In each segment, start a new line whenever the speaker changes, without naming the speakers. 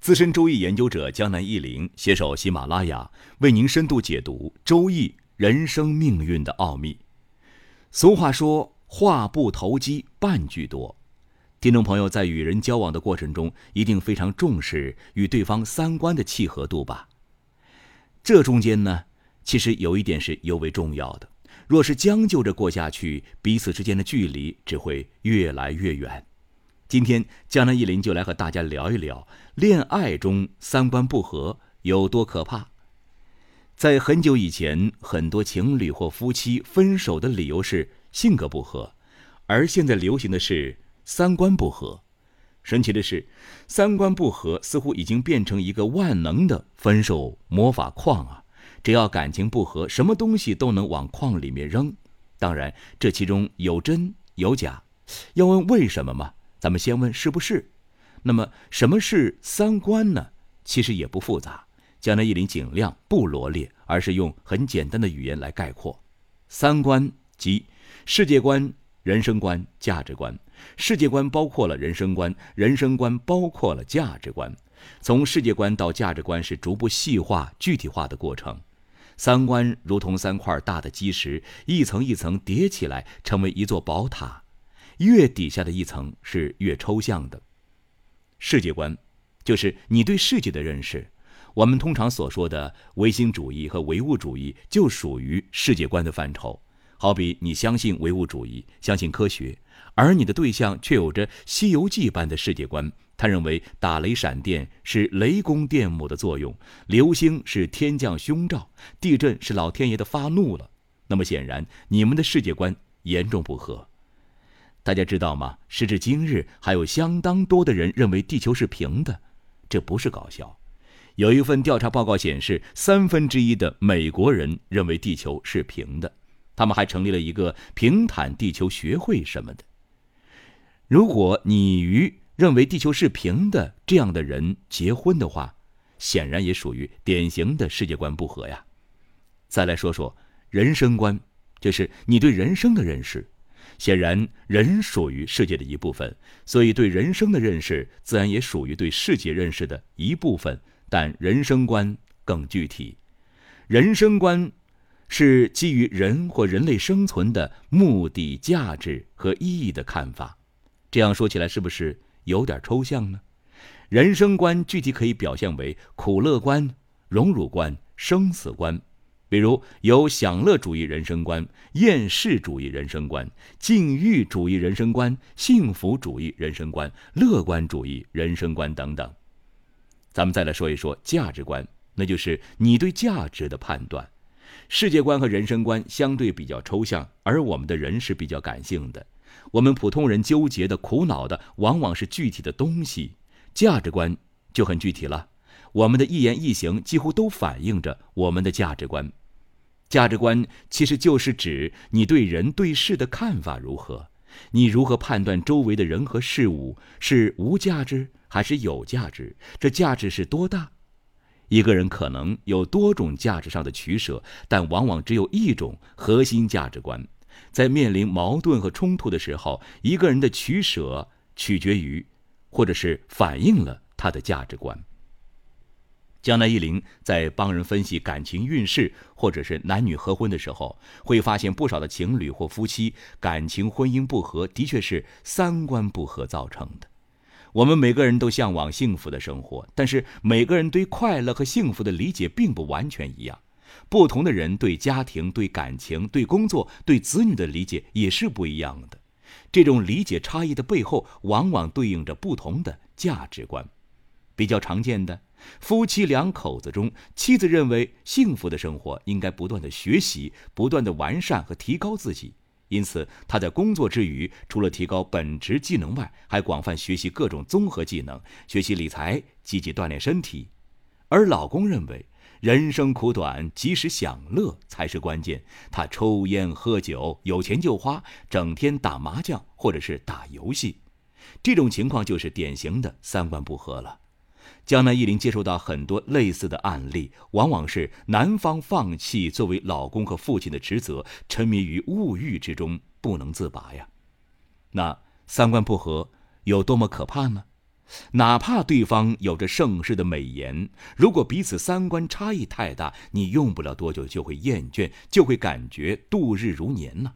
资深周易研究者江南一林携手喜马拉雅，为您深度解读周易人生命运的奥秘。俗话说：“话不投机半句多。”听众朋友在与人交往的过程中，一定非常重视与对方三观的契合度吧？这中间呢，其实有一点是尤为重要的。若是将就着过下去，彼此之间的距离只会越来越远。今天，江南一林就来和大家聊一聊恋爱中三观不合有多可怕。在很久以前，很多情侣或夫妻分手的理由是性格不合，而现在流行的是三观不合。神奇的是，三观不合似乎已经变成一个万能的分手魔法矿啊！只要感情不合，什么东西都能往矿里面扔。当然，这其中有真有假。要问为什么吗？咱们先问是不是。那么，什么是三观呢？其实也不复杂。江南一林尽量不罗列，而是用很简单的语言来概括：三观即世界观、人生观、价值观。世界观包括了人生观，人生观包括了价值观。从世界观到价值观是逐步细化、具体化的过程。三观如同三块大的基石，一层一层叠起来，成为一座宝塔。越底下的一层是越抽象的。世界观，就是你对世界的认识。我们通常所说的唯心主义和唯物主义，就属于世界观的范畴。好比你相信唯物主义，相信科学。而你的对象却有着《西游记》般的世界观，他认为打雷闪电是雷公电母的作用，流星是天降凶兆，地震是老天爷的发怒了。那么显然，你们的世界观严重不合。大家知道吗？时至今日，还有相当多的人认为地球是平的，这不是搞笑。有一份调查报告显示，三分之一的美国人认为地球是平的，他们还成立了一个平坦地球学会什么的。如果你与认为地球是平的这样的人结婚的话，显然也属于典型的世界观不合呀。再来说说人生观，就是你对人生的认识。显然，人属于世界的一部分，所以对人生的认识自然也属于对世界认识的一部分。但人生观更具体，人生观是基于人或人类生存的目的、价值和意义的看法。这样说起来是不是有点抽象呢？人生观具体可以表现为苦乐观、荣辱观、生死观。比如有享乐主义人生观、厌世主义人生观、禁欲主义人生观、幸福主义人生观、乐观主义人生观等等。咱们再来说一说价值观，那就是你对价值的判断。世界观和人生观相对比较抽象，而我们的人是比较感性的。我们普通人纠结的、苦恼的，往往是具体的东西。价值观就很具体了，我们的一言一行几乎都反映着我们的价值观。价值观其实就是指你对人对事的看法如何，你如何判断周围的人和事物是无价值还是有价值？这价值是多大？一个人可能有多种价值上的取舍，但往往只有一种核心价值观。在面临矛盾和冲突的时候，一个人的取舍取决于，或者是反映了他的价值观。江南一林在帮人分析感情运势，或者是男女合婚的时候，会发现不少的情侣或夫妻感情婚姻不和，的确是三观不合造成的。我们每个人都向往幸福的生活，但是每个人对快乐和幸福的理解并不完全一样。不同的人对家庭、对感情、对工作、对子女的理解也是不一样的。这种理解差异的背后，往往对应着不同的价值观。比较常见的，夫妻两口子中，妻子认为幸福的生活应该不断的学习、不断的完善和提高自己，因此他在工作之余，除了提高本职技能外，还广泛学习各种综合技能，学习理财，积极锻炼身体。而老公认为。人生苦短，及时享乐才是关键。他抽烟喝酒，有钱就花，整天打麻将或者是打游戏，这种情况就是典型的三观不合了。江南一林接触到很多类似的案例，往往是男方放弃作为老公和父亲的职责，沉迷于物欲之中，不能自拔呀。那三观不合有多么可怕呢？哪怕对方有着盛世的美颜，如果彼此三观差异太大，你用不了多久就会厌倦，就会感觉度日如年呢。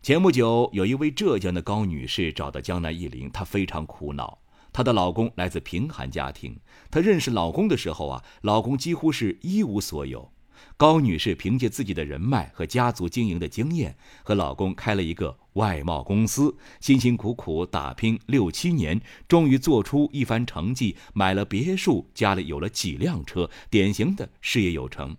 前不久，有一位浙江的高女士找到江南一林，她非常苦恼。她的老公来自贫寒家庭，她认识老公的时候啊，老公几乎是一无所有。高女士凭借自己的人脉和家族经营的经验，和老公开了一个外贸公司，辛辛苦苦打拼六七年，终于做出一番成绩，买了别墅，家里有了几辆车，典型的事业有成。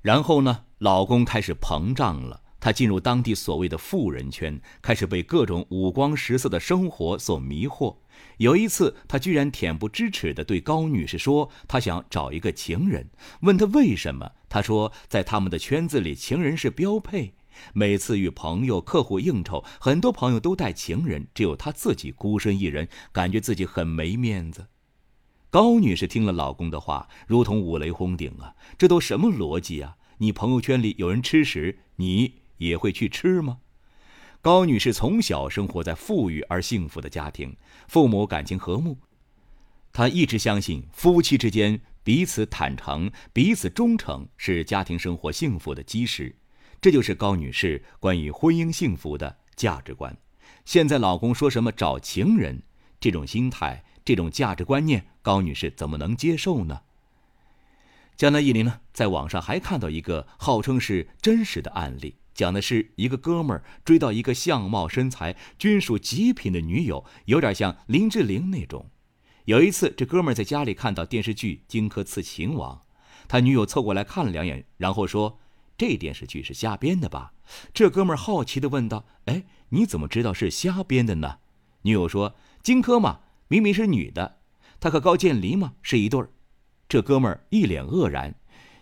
然后呢，老公开始膨胀了，他进入当地所谓的富人圈，开始被各种五光十色的生活所迷惑。有一次，他居然恬不知耻地对高女士说：“他想找一个情人。”问他为什么，他说：“在他们的圈子里，情人是标配。每次与朋友、客户应酬，很多朋友都带情人，只有他自己孤身一人，感觉自己很没面子。”高女士听了老公的话，如同五雷轰顶啊！这都什么逻辑啊？你朋友圈里有人吃屎，你也会去吃吗？高女士从小生活在富裕而幸福的家庭，父母感情和睦。她一直相信夫妻之间彼此坦诚、彼此忠诚是家庭生活幸福的基石。这就是高女士关于婚姻幸福的价值观。现在老公说什么找情人，这种心态、这种价值观念，高女士怎么能接受呢？江南一林呢，在网上还看到一个号称是真实的案例。讲的是一个哥们儿追到一个相貌身材均属极品的女友，有点像林志玲那种。有一次，这哥们儿在家里看到电视剧《荆轲刺秦王》，他女友凑过来看了两眼，然后说：“这电视剧是瞎编的吧？”这哥们儿好奇地问道：“哎，你怎么知道是瞎编的呢？”女友说：“荆轲嘛，明明是女的，他和高渐离嘛是一对儿。”这哥们儿一脸愕然，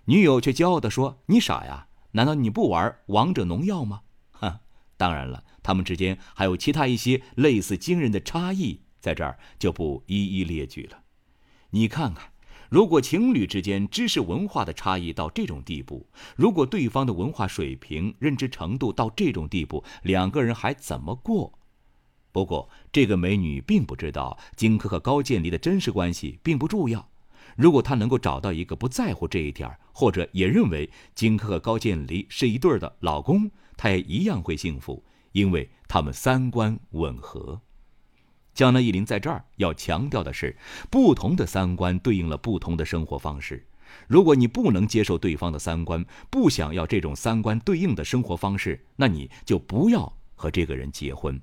女友却骄傲地说：“你傻呀！”难道你不玩王者荣耀吗？哼，当然了，他们之间还有其他一些类似惊人的差异，在这儿就不一一列举了。你看看，如果情侣之间知识文化的差异到这种地步，如果对方的文化水平、认知程度到这种地步，两个人还怎么过？不过，这个美女并不知道荆轲和高渐离的真实关系，并不重要。如果她能够找到一个不在乎这一点儿或者也认为荆轲和高渐离是一对儿的老公，她也一样会幸福，因为他们三观吻合。江南忆林在这儿要强调的是，不同的三观对应了不同的生活方式。如果你不能接受对方的三观，不想要这种三观对应的生活方式，那你就不要和这个人结婚。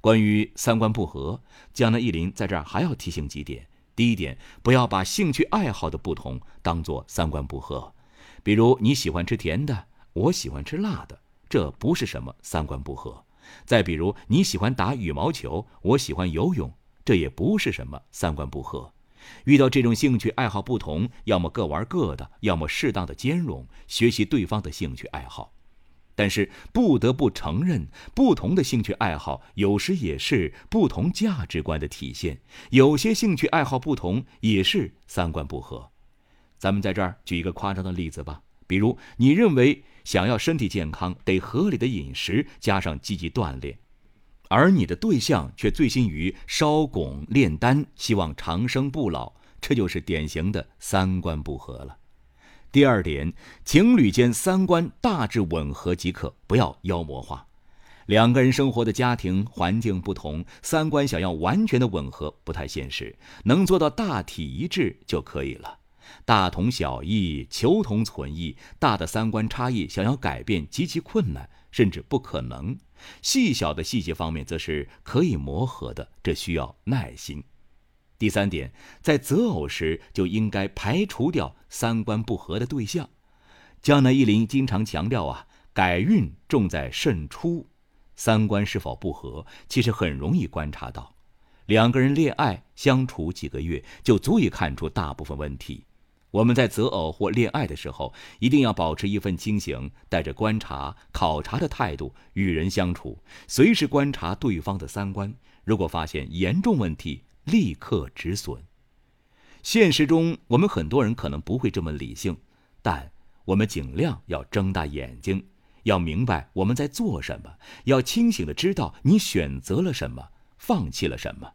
关于三观不合，江南忆林在这儿还要提醒几点。第一点，不要把兴趣爱好的不同当做三观不合。比如你喜欢吃甜的，我喜欢吃辣的，这不是什么三观不合。再比如你喜欢打羽毛球，我喜欢游泳，这也不是什么三观不合。遇到这种兴趣爱好不同，要么各玩各的，要么适当的兼容，学习对方的兴趣爱好。但是不得不承认，不同的兴趣爱好有时也是不同价值观的体现。有些兴趣爱好不同，也是三观不合。咱们在这儿举一个夸张的例子吧，比如你认为想要身体健康，得合理的饮食加上积极锻炼，而你的对象却醉心于烧汞炼丹，希望长生不老，这就是典型的三观不合了。第二点，情侣间三观大致吻合即可，不要妖魔化。两个人生活的家庭环境不同，三观想要完全的吻合不太现实，能做到大体一致就可以了。大同小异，求同存异，大的三观差异想要改变极其困难，甚至不可能。细小的细节方面则是可以磨合的，这需要耐心。第三点，在择偶时就应该排除掉三观不合的对象。江南一林经常强调啊，改运重在慎初，三观是否不合，其实很容易观察到。两个人恋爱相处几个月，就足以看出大部分问题。我们在择偶或恋爱的时候，一定要保持一份清醒、带着观察、考察的态度与人相处，随时观察对方的三观。如果发现严重问题，立刻止损。现实中，我们很多人可能不会这么理性，但我们尽量要睁大眼睛，要明白我们在做什么，要清醒的知道你选择了什么，放弃了什么。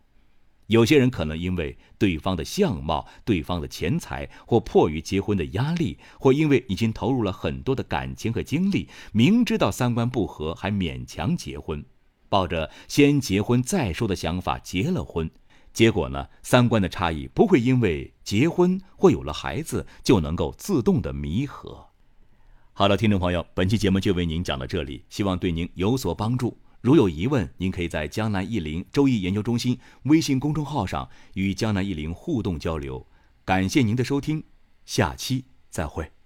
有些人可能因为对方的相貌、对方的钱财，或迫于结婚的压力，或因为已经投入了很多的感情和精力，明知道三观不合还勉强结婚，抱着先结婚再说的想法结了婚。结果呢，三观的差异不会因为结婚或有了孩子就能够自动的弥合。好了，听众朋友，本期节目就为您讲到这里，希望对您有所帮助。如有疑问，您可以在江南易林周易研究中心微信公众号上与江南易林互动交流。感谢您的收听，下期再会。